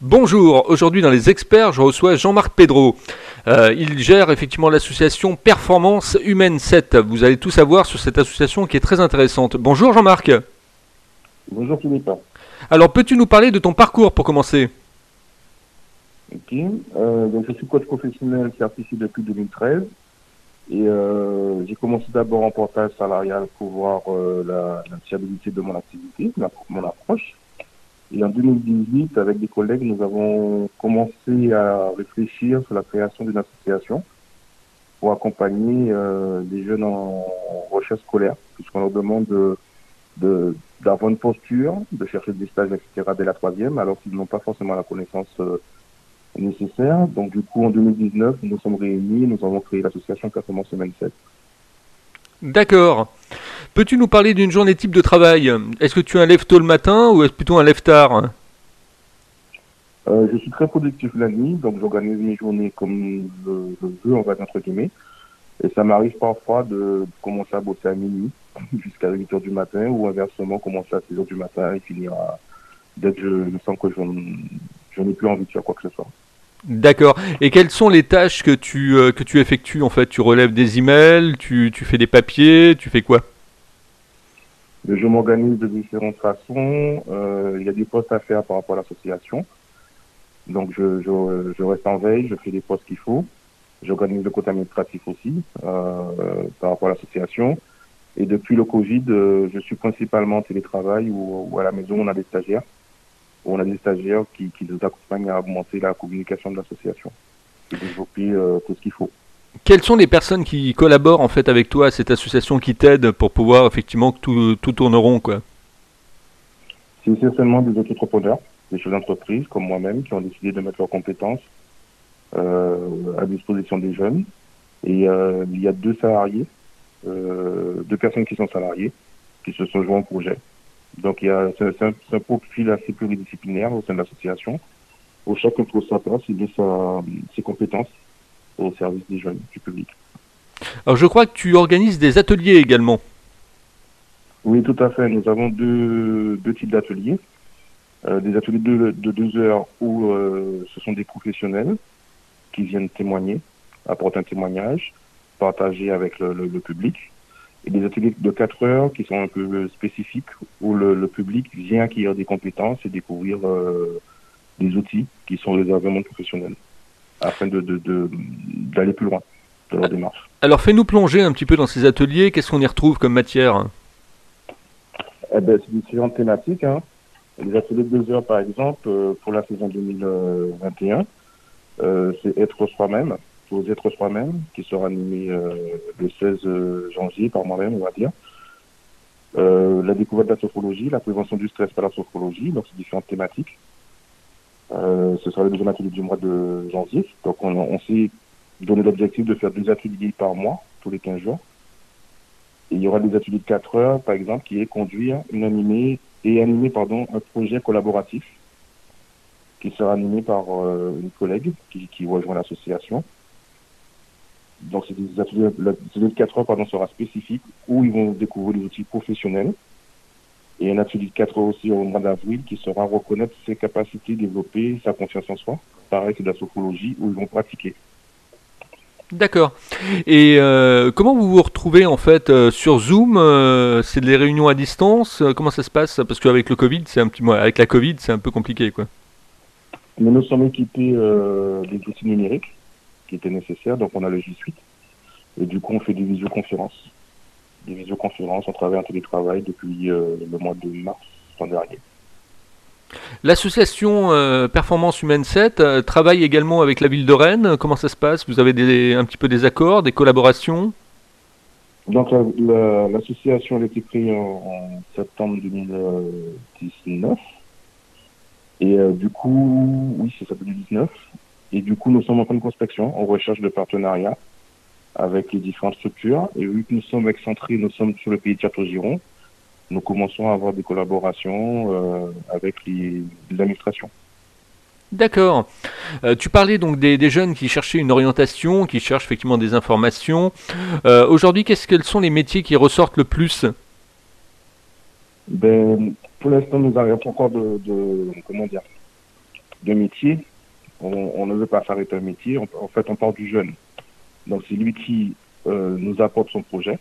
Bonjour, aujourd'hui dans les experts, je reçois Jean-Marc Pedro. Euh, il gère effectivement l'association Performance Humaine 7. Vous allez tout savoir sur cette association qui est très intéressante. Bonjour Jean-Marc. Bonjour Philippe. Alors peux-tu nous parler de ton parcours pour commencer? Ok, euh, donc je suis coach professionnel certifié depuis 2013 et euh, j'ai commencé d'abord en portage salarial pour voir la, la fiabilité de mon activité, la- mon approche. Et en 2018, avec des collègues, nous avons commencé à réfléchir sur la création d'une association pour accompagner euh, les jeunes en recherche scolaire, puisqu'on leur demande de, de- d'avoir une posture, de chercher des stages, etc. dès la troisième, alors qu'ils n'ont pas forcément la connaissance euh, nécessaire. Donc du coup, en 2019, nous nous sommes réunis, nous avons créé l'association Performance Semaine 7. D'accord. Peux-tu nous parler d'une journée type de travail? Est-ce que tu un lève tôt le matin ou est-ce plutôt un lève tard? Euh, je suis très productif la nuit, donc j'organise mes journées comme je, je veux, on va dire entre guillemets. Et ça m'arrive parfois de commencer à bosser à minuit jusqu'à 8 heures du matin ou inversement commencer à 6 heures du matin et finir à, dès que je, je sens que je, n'ai plus envie de faire quoi que ce soit. D'accord. Et quelles sont les tâches que tu, euh, que tu effectues en fait? Tu relèves des emails, tu, tu fais des papiers, tu fais quoi? Je m'organise de différentes façons. Euh, il y a des postes à faire par rapport à l'association. Donc je, je, je reste en veille, je fais les postes qu'il faut. J'organise le côté administratif aussi euh, par rapport à l'association. Et depuis le Covid, euh, je suis principalement en télétravail ou, ou à la maison, on a des stagiaires. On a des stagiaires qui, qui nous accompagnent à augmenter la communication de l'association et développer euh, tout ce qu'il faut. Quelles sont les personnes qui collaborent en fait avec toi à cette association qui t'aide pour pouvoir effectivement que tout, tout tourne rond quoi? C'est essentiellement des entrepreneurs, des chefs d'entreprise comme moi-même qui ont décidé de mettre leurs compétences euh, à disposition des jeunes. Et euh, il y a deux salariés, euh, deux personnes qui sont salariées, qui se sont joints au projet. Donc il y a c'est un, profil assez pluridisciplinaire au sein de l'association, où chacun trouve sa place et met sa, ses compétences au service des jeunes, du public. Alors je crois que tu organises des ateliers également. Oui, tout à fait. Nous avons deux, deux types d'ateliers. Euh, des ateliers de, de deux heures où euh, ce sont des professionnels qui viennent témoigner, apporter un témoignage, partager avec le, le- le public. Et des ateliers de quatre heures qui sont un peu spécifiques où le, le public vient acquérir des compétences et découvrir euh, des outils qui sont réservés au monde afin de, de, de- d'aller plus loin dans leur démarche. Alors fais-nous plonger un petit peu dans ces ateliers, qu'est-ce qu'on y retrouve comme matière Eh ben, c'est différentes thématiques. Hein. Les ateliers de deux heures, par exemple, euh, pour la saison 2021, euh, c'est être soi-même, faut être soi-même, qui sera animé euh, le 16 janvier par moi-même, on va dire. Euh, la découverte de la sophrologie, la prévention du stress par la sophrologie, donc c'est différentes thématiques. Euh, ce sera le deuxième atelier du mois de janvier. Donc on, on s'est donné l'objectif de faire deux ateliers par mois, tous les 15 jours. Et il y aura des ateliers de 4 heures, par exemple, qui est conduire une animée et animer pardon, un projet collaboratif qui sera animé par euh, une collègue qui, qui rejoint l'association. Donc, c'est des ateliers, de 4 heures pardon, sera spécifique où ils vont découvrir des outils professionnels. Et un atelier de 4 heures aussi au mois d'avril qui sera reconnaître ses capacités, développer sa confiance en soi. Pareil, c'est de la sophrologie où ils vont pratiquer. D'accord. Et euh, comment vous vous retrouvez en fait euh, sur Zoom euh, C'est des réunions à distance Euh, Comment ça se passe? Parce qu'avec le Covid, c'est un petit. Avec la Covid, c'est un peu compliqué quoi. Mais nous sommes équipés euh, des outils numériques qui étaient nécessaires, donc on a le G Suite. Et du coup, on fait des visioconférences. Des visioconférences, on travaille en télétravail depuis euh, le mois de mars l'an dernier. L'association euh, Performance Humaine 7 euh, travaille également avec la ville de Rennes. Comment ça se passe? Vous avez des, un petit peu des accords, des collaborations? Donc la- la- l'association a été créée en, en septembre 2019. Et du coup, oui, c'est ça 2019. Et du coup, nous sommes en pleine prospection, en recherche de partenariats avec les différentes structures. Et vu que nous sommes excentrés, nous sommes sur le pays de Château-Giron, nous commençons à avoir des collaborations euh, avec les, les administrations. D'accord. Euh, tu parlais donc des, des jeunes qui cherchaient une orientation, qui cherchent effectivement des informations. Euh, Aujourd'hui, qu'est-ce quels sont les métiers qui ressortent le plus? Ben, pour l'instant, nous n'avons pas encore de, de comment dire, de métier, on, ne veut pas s'arrêter un métier. en fait, on part du jeune. Donc, c'est lui qui euh, nous apporte son projet.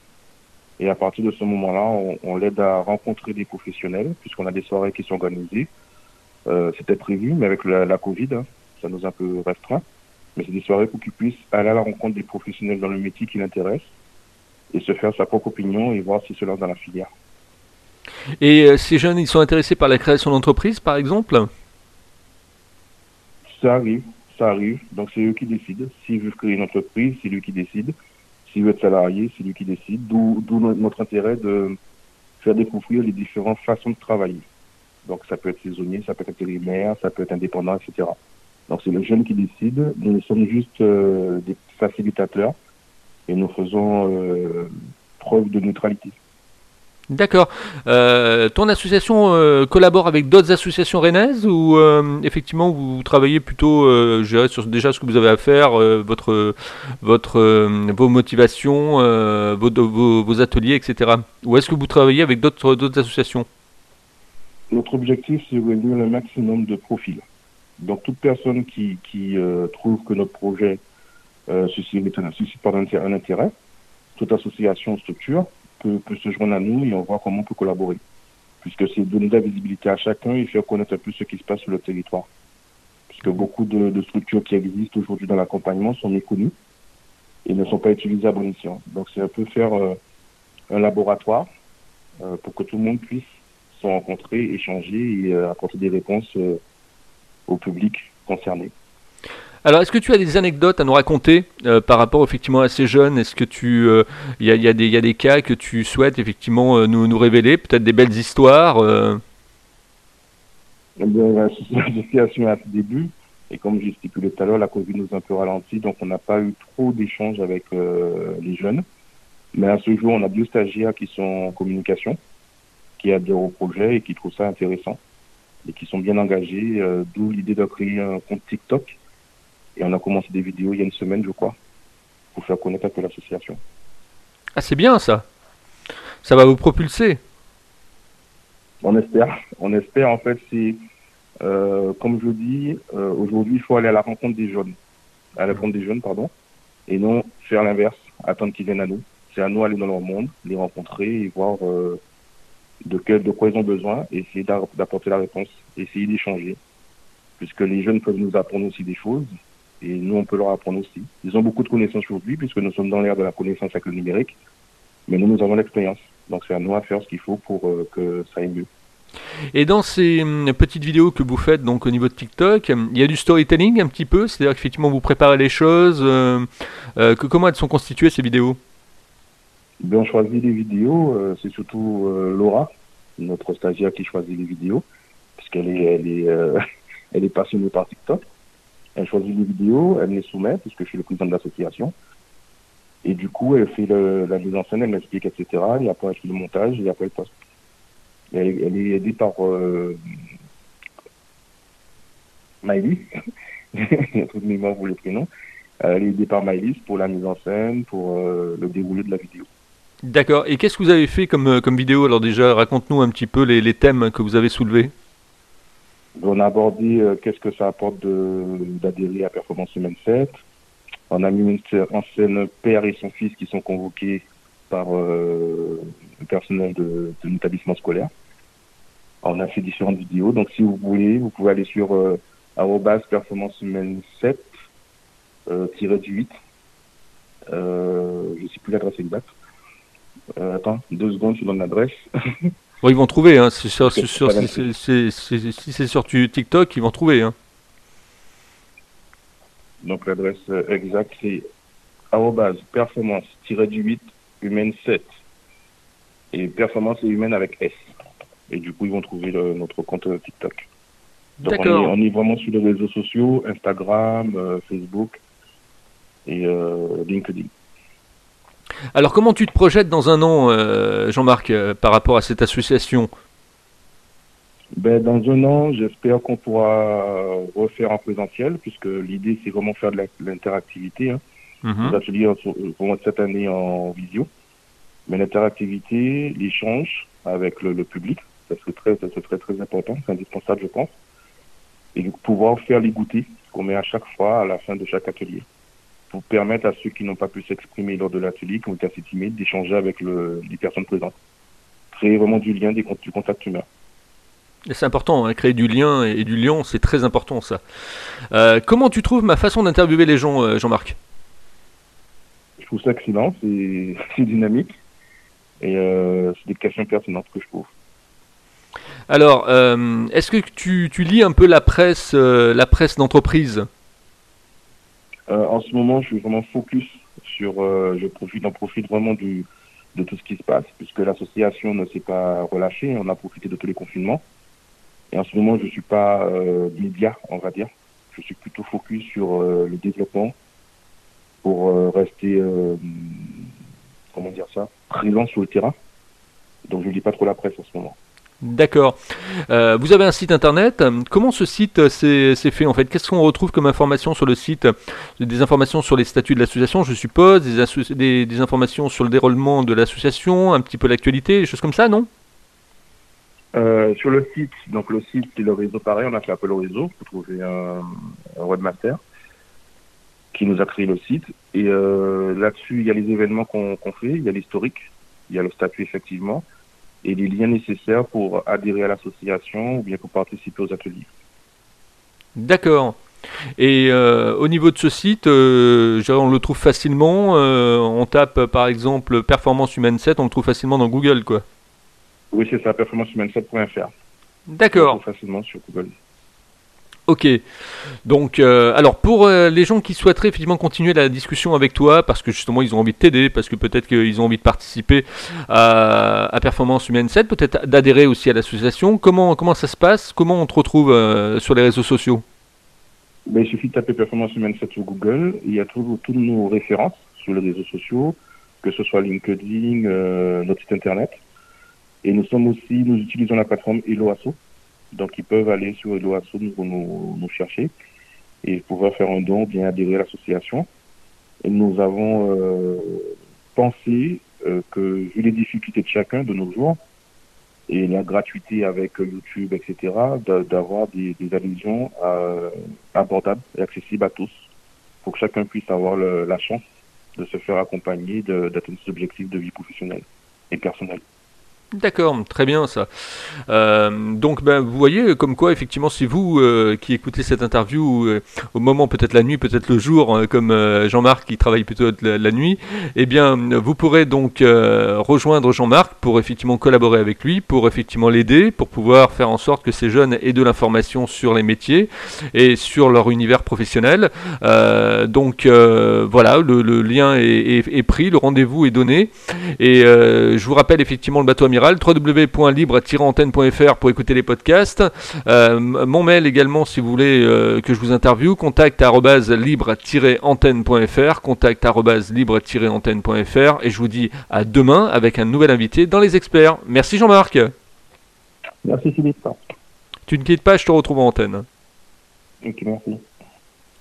Et à partir de ce moment-là, on, l'aide à rencontrer des professionnels, puisqu'on a des soirées qui sont organisées. Euh, C'était prévu, mais avec la, Covid, hein, ça nous a un peu restreint. Mais c'est des soirées pour qu'ils puissent aller à la rencontre des professionnels dans le métier qui l'intéresse et se faire sa propre opinion et voir si se lance dans la filière. Et euh, ces jeunes, ils sont intéressés par la création d'entreprise, par exemple? Ça arrive, ça arrive. Donc c'est eux qui décident. S'ils veulent créer une entreprise, c'est lui qui décide. S'il veut être salarié, c'est lui qui décide. D'où notre intérêt de faire découvrir les différentes façons de travailler. Donc ça peut être saisonnier, ça peut être intérimaire, ça peut être indépendant, etc. Donc c'est le jeune qui décide. Nous sommes juste euh, des facilitateurs et nous faisons euh, preuve de neutralité. D'accord. Euh, ton association euh, collabore avec d'autres associations rennaises ou euh, effectivement vous travaillez plutôt, je dirais, sur déjà ce que vous avez à faire, votre, votre, vos motivations, vos, vos, ateliers, etc. Ou est-ce que vous travaillez avec d'autres, associations? Notre objectif, c'est de réunir le maximum de profils. Donc toute personne qui, qui trouve que notre projet suscite, suscite un intérêt, toute association, structure, peut, se joindre à nous et on voit comment on peut collaborer. Puisque c'est donner de la visibilité à chacun et faire connaître un peu ce qui se passe sur le territoire. Puisque beaucoup de, structures qui existent aujourd'hui dans l'accompagnement sont méconnues et ne sont pas utilisées à bon escient. Donc c'est un peu faire euh, un laboratoire euh, pour que tout le monde puisse se rencontrer, échanger et euh, apporter des réponses au public concerné. Alors, est-ce que tu as des anecdotes à nous raconter euh, par rapport effectivement à ces jeunes? Est-ce que tu, il euh, y, a, y, a y, a, des cas que tu souhaites effectivement euh, nous, nous révéler, peut-être des belles histoires eh La situation à ce début, et comme j'ai stipulé tout à l'heure, la Covid nous a un peu ralenti, donc on n'a pas eu trop d'échanges avec les jeunes. Mais à ce jour, on a deux stagiaires qui sont en communication, qui adhèrent au projet et qui trouvent ça intéressant et qui sont bien engagés, d'où l'idée de créer un compte TikTok et on a commencé des vidéos il y a une semaine, je crois, pour faire connaître un peu l'association. Ah, c'est bien ça. Ça va vous propulser. On espère. On espère. En fait, c'est, euh, comme je dis, euh, aujourd'hui, il faut aller à la rencontre des jeunes. À la rencontre des jeunes, pardon. Et non faire l'inverse, attendre qu'ils viennent à nous. C'est à nous d'aller dans leur monde, les rencontrer et voir euh, de, quel, de quoi ils ont besoin et essayer d'apporter la réponse, essayer d'échanger. Puisque les jeunes peuvent nous apprendre aussi des choses et nous, on peut leur apprendre aussi. Ils ont beaucoup de connaissances aujourd'hui, puisque nous sommes dans l'ère de la connaissance avec le numérique, mais nous, nous avons l'expérience. Donc c'est à nous à faire ce qu'il faut pour euh, que ça aille mieux. Et dans ces hum, petites vidéos que vous faites donc au niveau de TikTok, il y a du storytelling un petit peu, c'est-à-dire qu'effectivement vous préparez les choses. Euh, euh, que, comment elles sont constituées ces vidéos? Ben, On choisit les vidéos, c'est surtout Laura, notre stagiaire qui choisit les vidéos, puisqu'elle est, elle est, elle est passionnée par TikTok. Elle choisit les vidéos, elle les soumet, puisque je suis le président de l'association. Et du coup, elle fait la mise en scène, elle m'explique, etc. Et après, elle fait le montage, et après, elle poste. Elle, est aidée par euh, Miley. Tout de mémoire vous les prénoms. Elle est aidée par Miley pour la mise en scène, pour euh, le déroulé de la vidéo. D'accord. Et qu'est-ce que vous avez fait comme, euh, comme vidéo? Alors déjà, raconte-nous un petit peu les thèmes que vous avez soulevés. On a abordé euh, qu'est-ce que ça apporte d'adhérer à Performance Humaine 7. On a mis en scène père et son fils qui sont convoqués par euh, le personnel de, de l'établissement scolaire. On a fait différentes vidéos. Donc, si vous voulez, vous pouvez aller sur euh, performance humaine 7 euh, du 8. Euh, je ne sais plus l'adresse exacte. Euh, attends, deux secondes, je donne l'adresse. Bon, ils vont trouver, hein. si c'est sur TikTok, ils vont trouver. Hein. Donc l'adresse euh, exacte, c'est performance-du-8 humaine 7. Et performance et humaine avec S. Et du coup, ils vont trouver notre compte euh, TikTok. Donc on est, on est, vraiment sur les réseaux sociaux, Instagram, euh, Facebook et LinkedIn. Alors comment tu te projettes dans un an, euh, Jean-Marc, euh, par rapport à cette association? Ben, Dans un an, j'espère qu'on pourra refaire en présentiel, puisque l'idée c'est vraiment faire de l'interactivité. Hein. Mhm. Les ateliers vont cette année en visio. Mais l'interactivité, l'échange avec le, public, ça serait, très, ça serait très important, c'est indispensable je pense. et pouvoir faire les goûter qu'on met à chaque fois à la fin de chaque atelier pour permettre à ceux qui n'ont pas pu s'exprimer lors de l'atelier, qui ont été assez timides, d'échanger avec le, les personnes présentes. Créer vraiment du lien, des, du contact humain. C'est important, hein, créer du lien et, du lien, c'est très important ça. Euh, comment tu trouves ma façon d'interviewer les gens, euh, Jean-Marc? Je trouve ça excellent, c'est dynamique et euh, c'est des questions pertinentes que je trouve. Alors, est-ce que tu, tu, lis un peu la presse, la presse d'entreprise? En ce moment, je suis vraiment focus sur, je profite, en profite vraiment du, de tout ce qui se passe, puisque l'association ne s'est pas relâchée, on a profité de tous les confinements. Et en ce moment, je ne suis pas média, on va dire. Je suis plutôt focus sur le développement pour rester, comment dire ça, présent sur le terrain. Donc je ne lis pas trop la presse en ce moment. D'accord. Euh, vous avez un site internet. Comment ce site s'est fait en fait? Qu'est-ce qu'on retrouve comme information sur le site? Des informations sur les statuts de l'association, je suppose, des, informations sur le déroulement de l'association, un petit peu l'actualité, des choses comme ça, non? Euh, Sur le site, donc le site c'est le réseau pareil, on a fait appel au réseau pour trouver un, un webmaster qui nous a créé le site. Et euh, là-dessus, il y a les événements qu'on qu fait, il y a l'historique, il y a le statut effectivement et les liens nécessaires pour adhérer à l'association ou bien pour participer aux ateliers. D'accord. Et euh, au niveau de ce site, euh, on le trouve facilement. Euh, on tape par exemple Performance Humaine 7, on le trouve facilement dans Google, quoi. Oui, c'est ça, performancehumaine7.fr. D'accord. Facilement sur Google. Ok. Donc, euh, alors pour euh, les gens qui souhaiteraient effectivement continuer la discussion avec toi, parce que justement ils ont envie de t'aider, parce que peut-être qu'ils ont envie de participer à, Performance Humaine 7, peut-être d'adhérer aussi à l'association, comment, comment ça se passe? Comment on te retrouve euh, sur les réseaux sociaux? Ben, Il suffit de taper Performance Humaine 7 sur Google, il y a toutes nos références sur les réseaux sociaux, que ce soit LinkedIn, notre site internet. Et nous sommes aussi, nous utilisons la plateforme Eloasso donc, ils peuvent aller sur Eloasso pour nous, nous, chercher et pouvoir faire un don, bien adhérer à l'association. Nous avons euh, pensé euh, que, vu les difficultés de chacun de nos jours, et la gratuité avec YouTube, etc., d'avoir des, des allusions euh, abordables et accessibles à tous, pour que chacun puisse avoir le, la chance de se faire accompagner d'atteindre ses objectifs de vie professionnelle et personnelle. D'accord, très bien ça. Euh, donc ben, vous voyez comme quoi effectivement si vous euh, qui écoutez cette interview euh, au moment peut-être la nuit, peut-être le jour, comme Jean-Marc qui travaille plutôt la, nuit, eh bien vous pourrez donc rejoindre Jean-Marc pour effectivement collaborer avec lui, pour effectivement l'aider, pour pouvoir faire en sorte que ces jeunes aient de l'information sur les métiers et sur leur univers professionnel. Donc voilà, le, lien est, pris, le rendez-vous est donné et je vous rappelle effectivement le bateau amiral www.libre-antenne.fr pour écouter les podcasts. Euh, mon mail également si vous voulez euh, que je vous interviewe, contact libre-antenne.fr, contact libre-antenne.fr et je vous dis à demain avec un nouvel invité dans les experts. Merci Jean-Marc. Merci Philippe. Tu ne quittes pas, je te retrouve en antenne. Ok, merci.